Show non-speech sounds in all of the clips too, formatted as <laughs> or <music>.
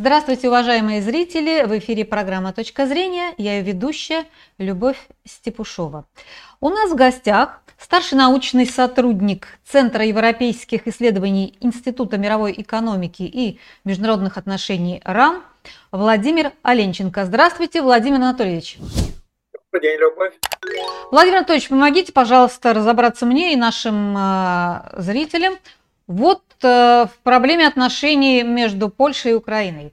Здравствуйте, уважаемые зрители! В эфире программа «Точка зрения». Я ее ведущая Любовь Степушова. У нас в гостях старший научный сотрудник Центра европейских исследований Института мировой экономики и международных отношений РАН Владимир Оленченко. Здравствуйте, Владимир Анатольевич. Добрый день, Любовь. Владимир Анатольевич, помогите, пожалуйста, разобраться мне и нашим э, зрителям, вот э, в проблеме отношений между Польшей и Украиной.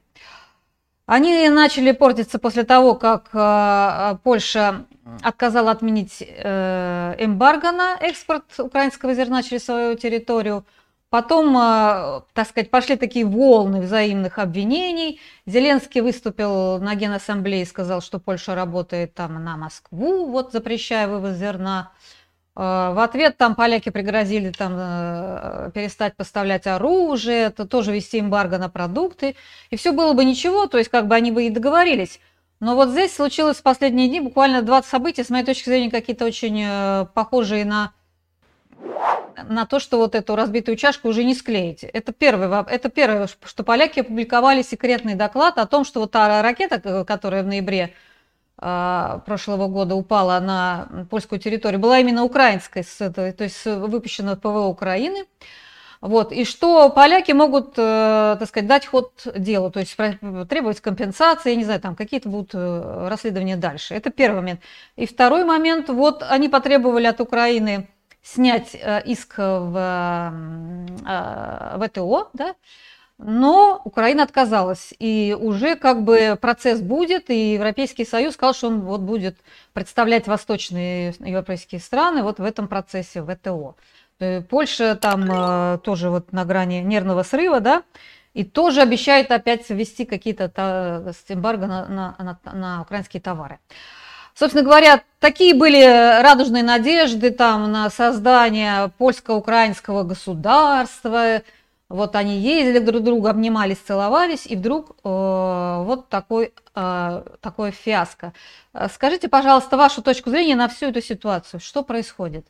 Они начали портиться после того, как э, Польша отказала отменить э, эмбарго на экспорт украинского зерна через свою территорию. Потом, так сказать, пошли такие волны взаимных обвинений. Зеленский выступил на Генассамблее и сказал, что Польша работает там на Москву, вот запрещая вывоз зерна. Э, в ответ там поляки пригрозили там э, перестать поставлять оружие, это тоже вести эмбарго на продукты. И все было бы ничего, то есть как бы они бы и договорились. Но вот здесь случилось в последние дни буквально 20 событий, с моей точки зрения, какие-то очень э, похожие на, на то, что вот эту разбитую чашку уже не склеить. Это первое, это первое, что поляки опубликовали секретный доклад о том, что вот та ракета, которая в ноябре а, прошлого года упала на польскую территорию, была именно украинской, то есть выпущена ПВО Украины. Вот, и что поляки могут, э, так сказать, дать ход делу, то есть требовать компенсации, я не знаю, там какие-то будут э, расследования дальше. Это первый момент. И второй момент, вот они потребовали от Украины снять э, иск в ВТО, да, но Украина отказалась, и уже как бы процесс будет, и Европейский Союз сказал, что он вот будет представлять восточные европейские страны вот в этом процессе ВТО. Э, Польша там э, тоже вот на грани нервного срыва, да, и тоже обещает опять ввести какие-то эмбарго на, на, на, на украинские товары. Собственно говоря, такие были радужные надежды там на создание польско-украинского государства, вот они ездили друг друга, обнимались, целовались, и вдруг э, вот такой, э, такое фиаско. Э, скажите, пожалуйста, вашу точку зрения на всю эту ситуацию. Что происходит?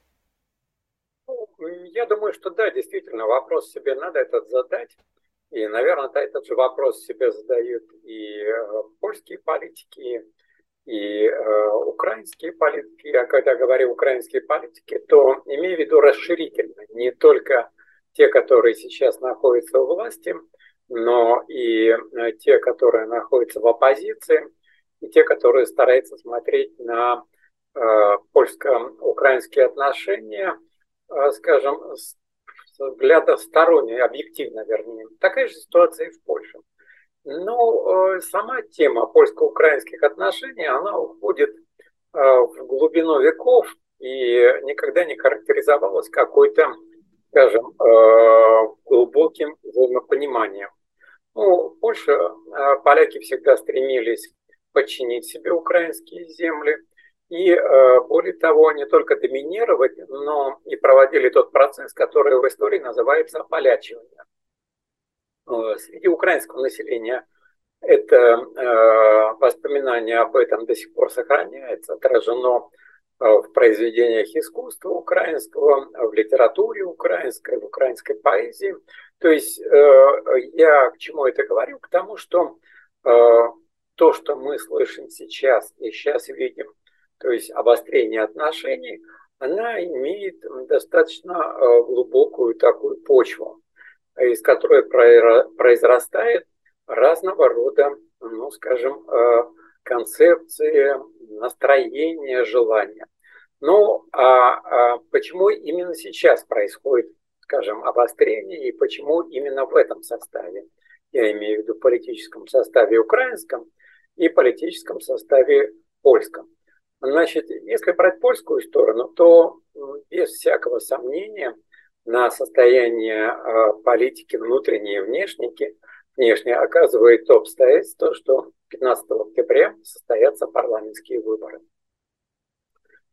Ну, я думаю, что да, действительно, вопрос себе надо этот задать. И, наверное, этот же вопрос себе задают и э, польские политики, и э, украинские политики. Я когда говорю украинские политики, то имею в виду расширительно, не только те, которые сейчас находятся у власти, но и э, те, которые находятся в оппозиции, и те, которые стараются смотреть на э, польско-украинские отношения, э, скажем, с взгляда сторонней, объективно вернее. Такая же ситуация и в Польше. Но сама тема польско-украинских отношений, она уходит в глубину веков и никогда не характеризовалась какой-то скажем, э, глубоким взаимопониманием. Ну, Польша, э, поляки всегда стремились подчинить себе украинские земли. И э, более того, не только доминировать, но и проводили тот процесс, который в истории называется ополячивание. Среди украинского населения это воспоминание об этом до сих пор сохраняется, отражено в произведениях искусства украинского, в литературе украинской, в украинской поэзии. То есть э, я к чему это говорю? К тому, что э, то, что мы слышим сейчас и сейчас видим, то есть обострение отношений, она имеет достаточно глубокую такую почву, из которой произрастает разного рода, ну, скажем, концепции, настроения, желания. Ну, а, а почему именно сейчас происходит, скажем, обострение и почему именно в этом составе? Я имею в виду политическом составе украинском и политическом составе польском. Значит, если брать польскую сторону, то без всякого сомнения на состояние а, политики внутренней и внешней, внешне оказывает то обстоятельство, что 15 октября состоятся парламентские выборы.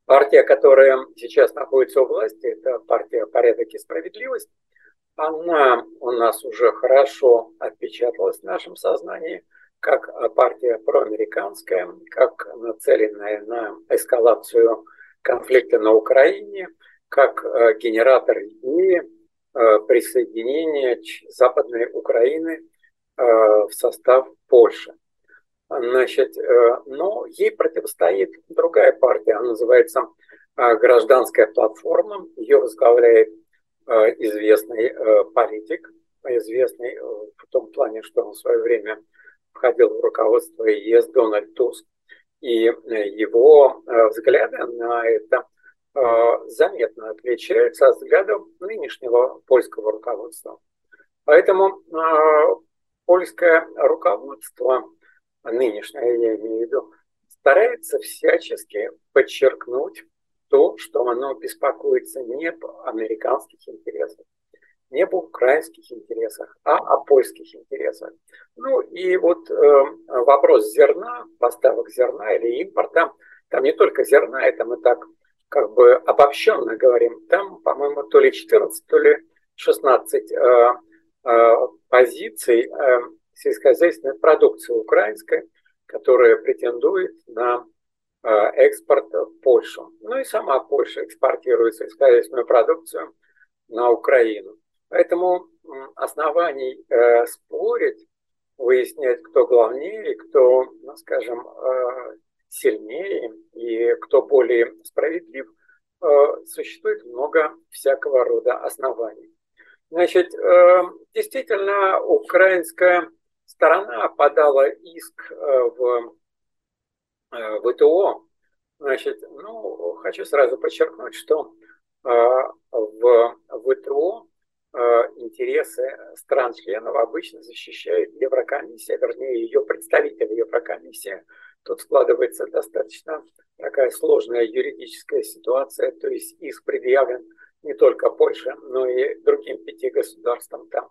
Партия, которая сейчас находится у власти, это партия «Порядок и справедливость», она у нас уже хорошо отпечаталась в нашем сознании, как партия проамериканская, как нацеленная на эскалацию конфликта на Украине, как э, генератор идеи э, присоединения Западной Украины в состав Польши. Значит, но ей противостоит другая партия, она называется «Гражданская платформа», ее возглавляет известный политик, известный в том плане, что он в свое время входил в руководство ЕС Дональд Туск. И его взгляды на это заметно отличаются от взглядов нынешнего польского руководства. Поэтому польское руководство, нынешнее я имею в виду, старается всячески подчеркнуть то, что оно беспокоится не об американских интересах, не об украинских интересах, а о польских интересах. Ну и вот э, вопрос зерна, поставок зерна или импорта, там не только зерна, это мы так как бы обобщенно говорим, там, по-моему, то ли 14, то ли 16 э, позиций э, сельскохозяйственной продукции украинской, которая претендует на э, экспорт в Польшу. Ну и сама Польша экспортирует сельскохозяйственную продукцию на Украину. Поэтому оснований э, спорить, выяснять, кто главнее, кто, ну, скажем, э, сильнее и кто более справедлив, э, существует много всякого рода оснований. Значит, э, действительно, украинская сторона подала иск э, в ВТО. Значит, ну, хочу сразу подчеркнуть, что в ВТО интересы стран-членов обычно защищает Еврокомиссия, вернее, ее представители Еврокомиссии – Тут складывается достаточно такая сложная юридическая ситуация, то есть иск предъявлен не только Польше, но и другим пяти государствам, там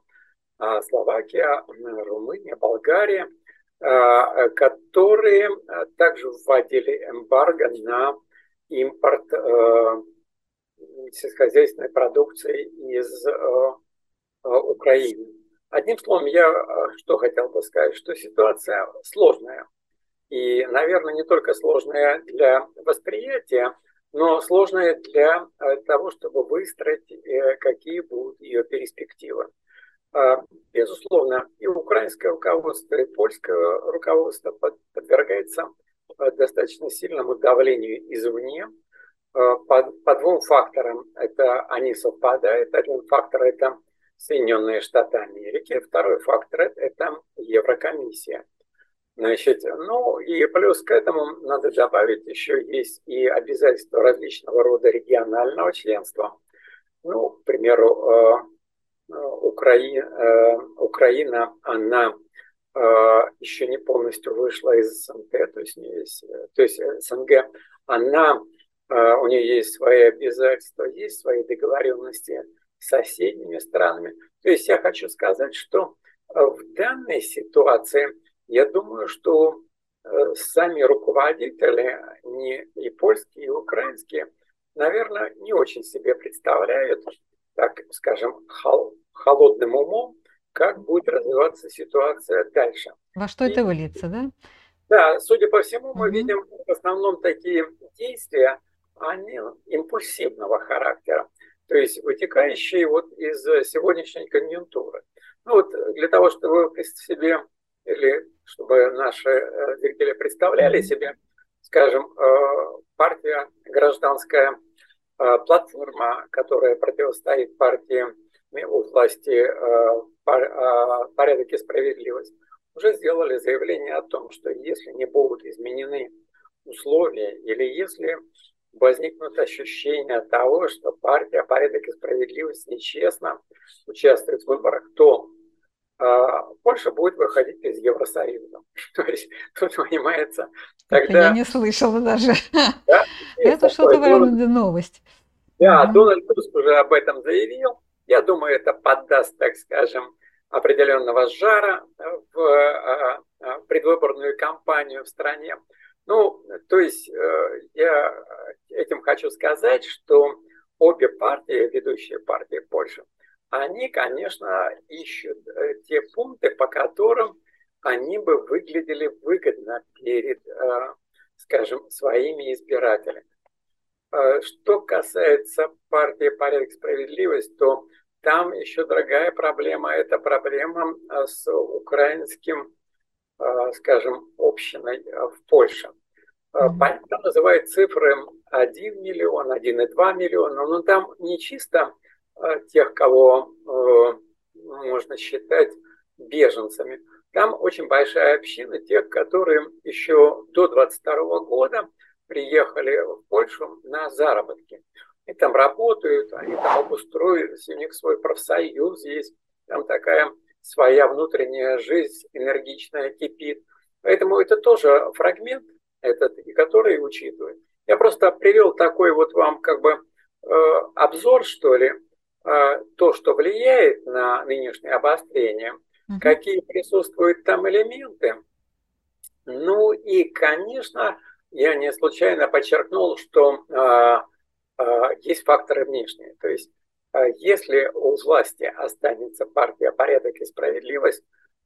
а, Словакия, Румыния, Болгария, а, которые а, также вводили эмбарго на импорт сельскохозяйственной продукции из Украины. Одним словом, я что хотел бы сказать, что ситуация сложная. И, наверное, не только сложная для восприятия, но сложная для э, того, чтобы выстроить, э, какие будут ее перспективы. А, безусловно, и украинское руководство, и польское руководство подвергается э, достаточно сильному давлению извне. По, по двум факторам это они совпадают. Один фактор – это Соединенные Штаты Америки, второй фактор – это Еврокомиссия – Значит, ну и плюс к этому надо добавить еще есть и обязательства различного рода регионального членства. Ну, к примеру, э, э, Украина, э, Украина она еще не полностью вышла из СНГ, то есть, не есть, то есть СНГ, она, у нее есть свои обязательства, есть свои договоренности с соседними странами. То есть я хочу сказать, что в данной ситуации – я думаю, что э, сами руководители, не и польские, и украинские, наверное, не очень себе представляют, так скажем, холодным умом, как будет развиваться ситуация дальше. Во что и, это выльется, да? Да, судя по всему, мы угу. видим в основном такие действия, они импульсивного характера, то есть вытекающие вот из сегодняшней конъюнктуры. Ну вот для того, чтобы вы себе или чтобы наши э, зрители представляли себе, скажем, э, партия гражданская э, платформа, которая противостоит партии у власти порядок и справедливость, уже сделали заявление о том, что если не будут изменены условия или если возникнут ощущения того, что партия порядок и справедливость нечестно участвует в выборах, то Польша будет выходить из Евросоюза. <laughs> То есть тут понимается, тогда... Я не слышала даже. Да? <laughs> Это что-то вроде новость. Да, Дональд Туск уже об этом заявил. Я думаю, это поддаст, так скажем, определенного жара в а, а, предвыборную кампанию в стране. Ну, то есть э, я этим хочу сказать, что обе партии, ведущие партии Польши, они, конечно, ищут э, те пункты, по которым они бы выглядели выгодно перед, э, скажем, своими избирателями. Э, что касается партии «Порядок и справедливость», то там еще другая проблема. Это проблема с украинским, скажем, общиной в Польше. Там называют цифры 1 миллион, 1,2 миллиона, но там не чисто тех, кого можно считать беженцами. Там очень большая община тех, которые еще до 22 года приехали в Польшу на заработки. И там работают, они там обустроились, у них свой профсоюз есть, там такая своя внутренняя жизнь энергичная кипит. Поэтому это тоже фрагмент этот, и который учитывает. Я просто привел такой вот вам как бы э, обзор, что ли, э, то, что влияет на нынешнее обострение – какие присутствуют там элементы. Ну и, конечно, я не случайно подчеркнул, что э, э, есть факторы внешние. То есть, э, если у власти останется партия «Порядок и справедливость»,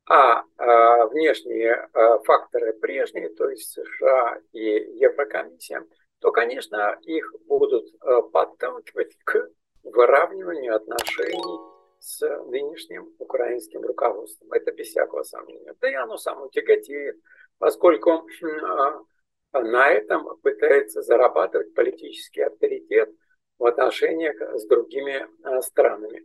а э, внешние э, факторы прежние, то есть США и Еврокомиссия, то, конечно, их будут э, подталкивать к выравниванию отношений с нынешним украинским руководством. Это без всякого сомнения. Да и оно само тяготеет, поскольку а, на этом пытается зарабатывать политический авторитет в отношениях с другими а, странами.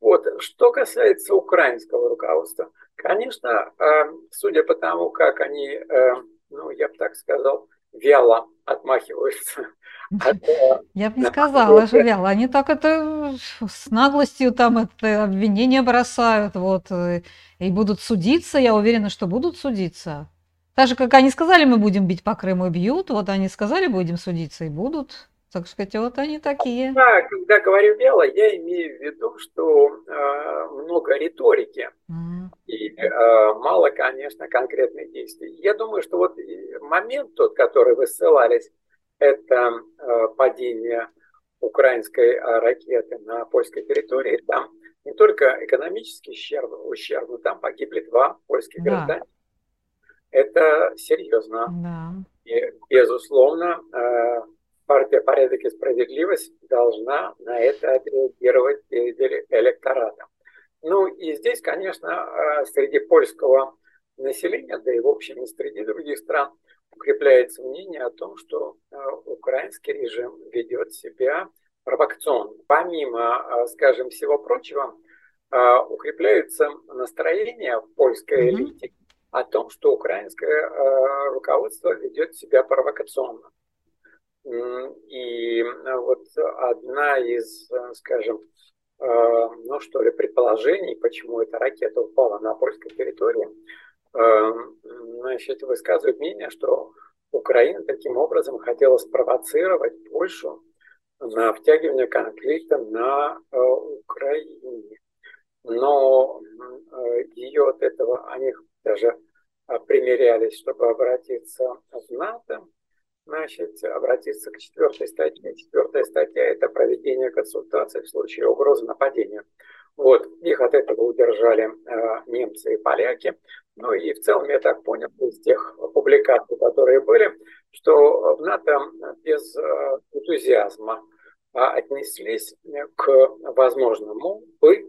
Вот. Что касается украинского руководства, конечно, а, судя по тому, как они, ну, я бы так сказал, вяло отмахиваются. <laughs> Я бы не сказала, что вяло. Они так это с наглостью там это обвинения бросают, вот, э, и будут судиться. Я уверена, что будут судиться. Так же, как они сказали, мы будем бить по Крыму и бьют, вот они сказали, будем судиться и будут. Так сказать, вот они такие. Да, когда говорю бело, я имею в виду, что э, много риторики mm. и э, мало, конечно, конкретных действий. Я думаю, что вот момент тот, который вы ссылались, это э, падение украинской э, ракеты на польской территории. Там не только экономический ущерб, ущерб но там погибли два польских да. гражданина. Это серьезно. Да. И, безусловно, э, партия «Порядок и справедливость» должна на это отреагировать перед электоратом. Ну и здесь, конечно, среди польского населения, да и в общем и среди других стран, укрепляется мнение о том, что э, украинский режим ведет себя провокационно. Помимо, э, скажем, всего прочего, укрепляются настроения в польской элите о том, что украинское руководство ведет себя провокационно. И э, вот одна из, э, скажем, э, ну что ли, предположений, почему эта ракета упала на польской территории, значит, высказывает мнение, что Украина таким образом хотела спровоцировать Польшу на втягивание конфликта на Украине. Но ее от этого, они даже примерялись, чтобы обратиться в НАТО, значит, обратиться к четвертой статье. Четвертая статья – это проведение консультаций в случае угрозы нападения. Вот, их от этого удержали э, немцы и поляки. Ну и в целом я так понял из тех публикаций, которые были, что в НАТО без э, энтузиазма э, отнеслись к возможному бы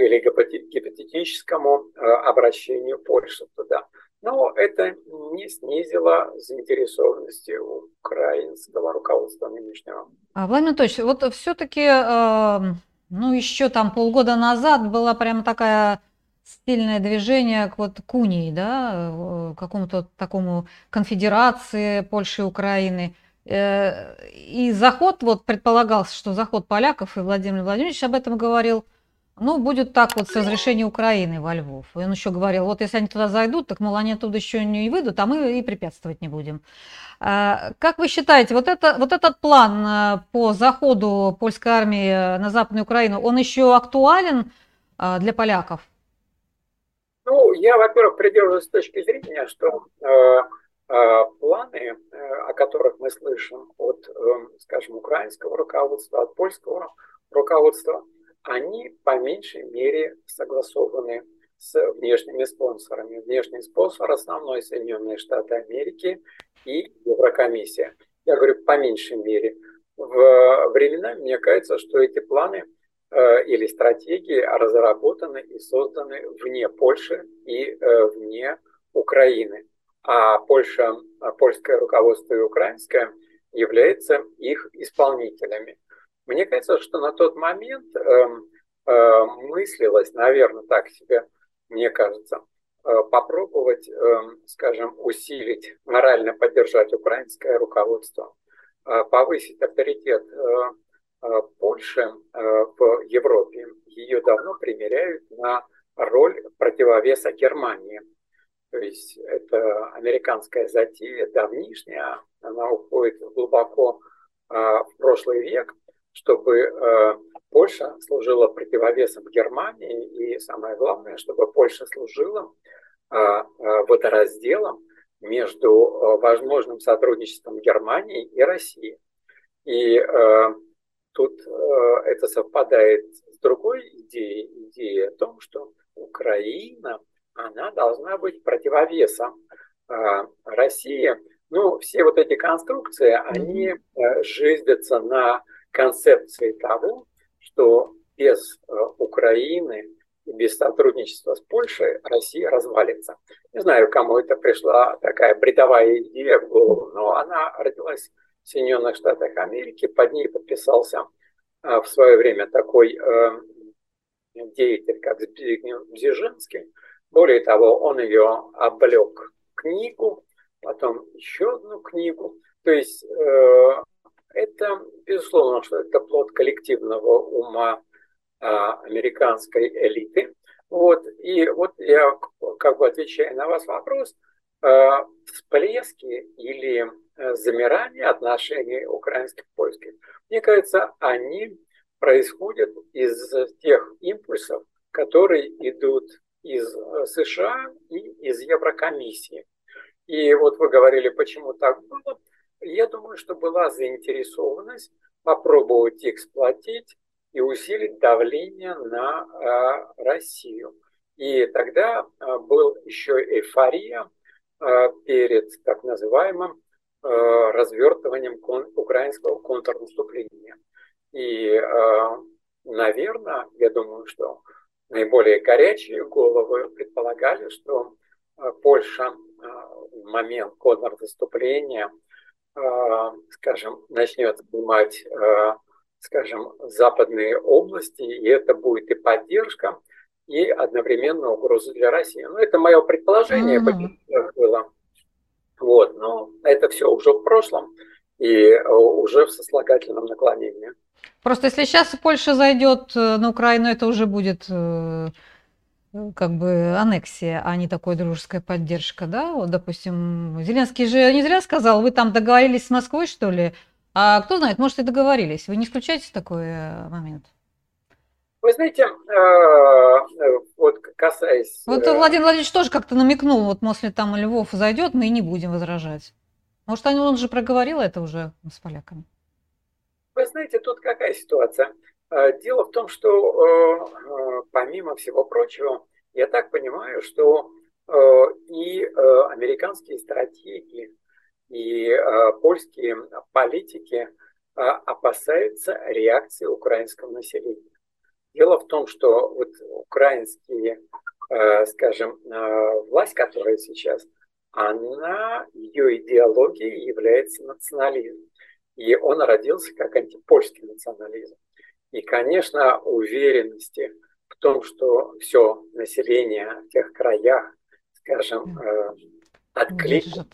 или гипотетическому э, обращению Польши туда. Но это не снизило заинтересованности украинского руководства нынешнего. А, Владимир Анатольевич, вот все-таки, э, ну, еще там полгода назад было прямо такая стильное движение к вот к унии, да, э, какому-то такому конфедерации Польши и Украины. Э, и заход, вот предполагался, что заход поляков, и Владимир Владимирович об этом говорил, ну, будет так вот с разрешения Украины во Львов. И он еще говорил, вот если они туда зайдут, так, мол, они оттуда еще не выйдут, а мы и препятствовать не будем. А, как вы считаете, вот, это, вот этот план а, по заходу польской армии на Западную Украину, он еще актуален а, для поляков? Ну, я, во-первых, придерживаюсь точки зрения, что э, э, планы, э, о которых мы слышим от, э, скажем, украинского руководства, от польского руководства, они по меньшей мере согласованы с внешними спонсорами. Внешний спонсор основной Соединенные Штаты Америки и Еврокомиссия. Я говорю по меньшей мере. В времена мне кажется, что эти планы или стратегии разработаны и созданы вне Польши и вне Украины. А Польша, польское руководство и украинское являются их исполнителями. Мне кажется, что на тот момент э, мыслилось, наверное, так себе, мне кажется, э, попробовать, э, скажем, усилить, морально поддержать украинское руководство, э, повысить авторитет э, э, Польши э, в Европе. Ее давно примеряют на роль противовеса Германии. То есть это американская затея, давнишняя, она уходит глубоко э, в прошлый век, чтобы э, Польша служила противовесом Германии и самое главное, чтобы Польша служила э, э, водоразделом между возможным сотрудничеством Германии и России. И тут это совпадает с другой идеей, идеей о том, что Украина, она должна быть противовесом России. Ну, все вот эти конструкции, они жиздятся на концепции того, что без э, Украины без сотрудничества с Польшей Россия развалится. Не знаю, кому это пришла такая бредовая идея в голову, но она родилась в Соединенных Штатах Америки. Под ней подписался э, в свое время такой э, деятель, как Збигнев Бзижинский. Более того, он ее облег книгу, потом еще одну книгу. То есть это, безусловно, что это плод коллективного ума а, американской элиты. Вот. И вот я как бы отвечаю на вас вопрос, а, всплески или э, замирание отношений украинских польских, мне кажется, они происходят из тех импульсов, которые идут из э, США и из Еврокомиссии. И вот вы говорили, почему так было. Я думаю, что была заинтересованность попробовать эксплуатить и усилить давление на э, Россию. И тогда э, был еще эйфория э, перед так называемым развертыванием украинского контрнаступления. И, наверное, я думаю, что наиболее горячие головы предполагали, что Польша в момент контрнаступления – а, скажем, начнет занимать, а, скажем, западные области, и это будет и поддержка, и одновременно угроза для России. Ну, это мое предположение mm-hmm. было. Вот, но это все уже в прошлом и а, уже в сослагательном наклонении. Просто если сейчас Польша зайдет э, на Украину, это уже будет э, как бы аннексия, а не такой дружеская поддержка, да? Вот, допустим, Зеленский же не зря сказал, вы там договорились с Москвой, что ли? А кто знает, может, и договорились. Вы не исключаете такой э, момент? Вы знаете, э, вот касаясь... Вот э, Владимир Владимирович тоже как-то намекнул, вот если там Львов зайдет, мы и не будем возражать. Может, он же проговорил это уже с поляками? Вы знаете, тут какая ситуация? Э, дело в том, что э, э, помимо всего прочего, я так понимаю, что и американские стратеги, и польские политики опасаются реакции украинского населения. Дело в том, что вот украинские, скажем, власть, которая сейчас, она, ее идеологией является национализм. И он родился как антипольский национализм. И, конечно, уверенности в том, что все население в тех краях, скажем, э, откликнет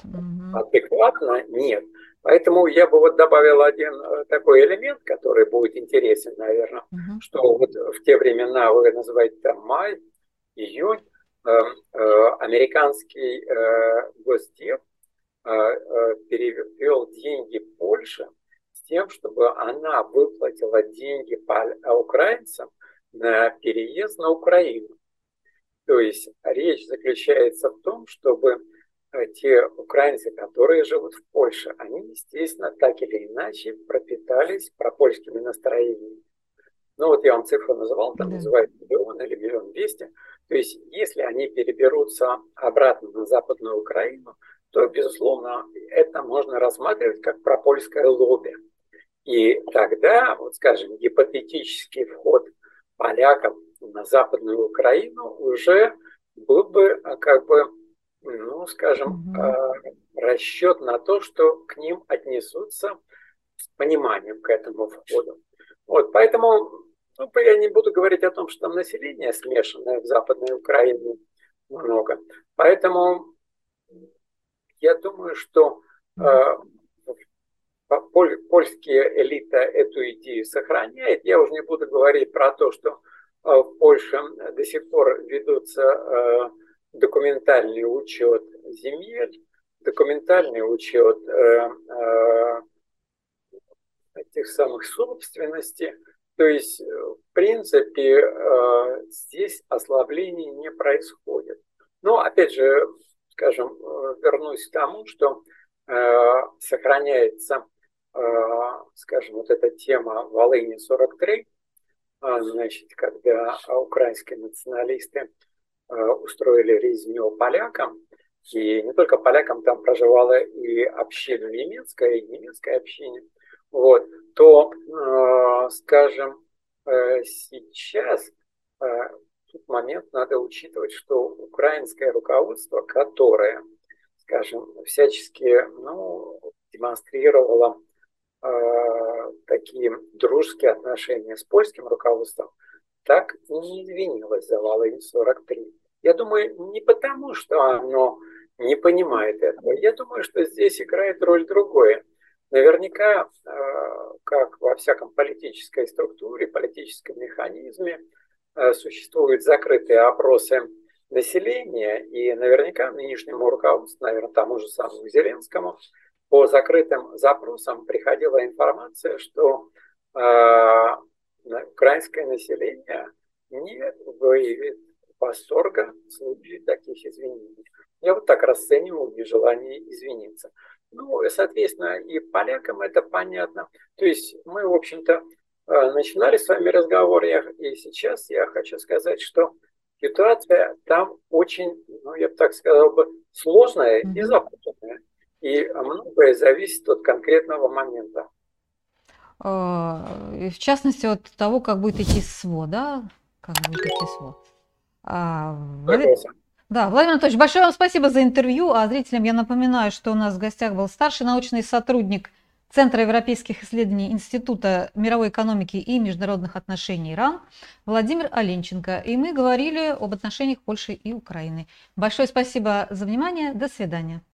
адекватно, нет. Поэтому я бы вот добавил один э, такой элемент, который будет интересен, наверное, угу. что вот в те времена, вы называете там май, июнь, э, э, американский э, госдеп э, э, перевел деньги Польше тем, чтобы она выплатила деньги по украинцам на переезд на Украину. То есть речь заключается в том, чтобы э, те украинцы, которые живут в Польше, они, естественно, так или иначе пропитались пропольскими настроениями. Ну вот я вам цифру называл, там называют миллион или миллион двести. То есть если они переберутся обратно на Западную Украину, то, безусловно, это можно рассматривать как пропольское лобби. И тогда, вот скажем, гипотетический вход полякам на Западную Украину уже был бы как бы, ну, скажем, угу. расчет на то, что к ним отнесутся с пониманием к этому входу. Вот, поэтому ну, я не буду говорить о том, что там население смешанное в Западной Украине много. Поэтому я думаю, что э, польские элита эту идею сохраняет. Я уже не буду говорить про то, что э, в Польше до сих пор ведутся э, документальный учет земель, документальный учет э, этих самых собственностей. То есть, в принципе, здесь ослаблений не происходит. Но, опять же, скажем, вернусь к тому, что сохраняется, скажем, вот эта тема Волыни 43, значит, когда украинские националисты устроили резню полякам, и не только полякам, там проживала и община немецкая, и немецкая община, вот, то, скажем, сейчас тут момент надо учитывать, что украинское руководство, которое, скажем, всячески ну, демонстрировало э, такие дружеские отношения с польским руководством, так и не извинилось за Волынь-43. Я думаю, не потому, что оно не понимает этого. Я думаю, что здесь играет роль другое. Наверняка, э, как во всяком политической структуре, политическом механизме, Э, существуют закрытые опросы населения, и наверняка нынешнему руководству, наверное, тому же самому Зеленскому, по закрытым запросам приходила информация, что э, украинское население не выявит восторга в случае таких изменений. Я вот так расцениваю нежелание извиниться. Ну, соответственно, и полякам это понятно. То есть мы, в общем-то, Э, начинали с вами разговор, я, и сейчас я хочу сказать, что ситуация там очень, ну, я бы так сказал бы, сложная и запутанная. И многое зависит от конкретного момента. Э, в частности, от того, как будет идти СВО, да? Как будет идти СВО. А, Да, Владимир Анатольевич, большое вам спасибо за интервью. А зрителям я напоминаю, что у нас в гостях был старший научный сотрудник Центра европейских исследований Института мировой экономики и международных отношений РАН Владимир Оленченко. И мы говорили об отношениях Польши и Украины. Большое спасибо за внимание. До свидания.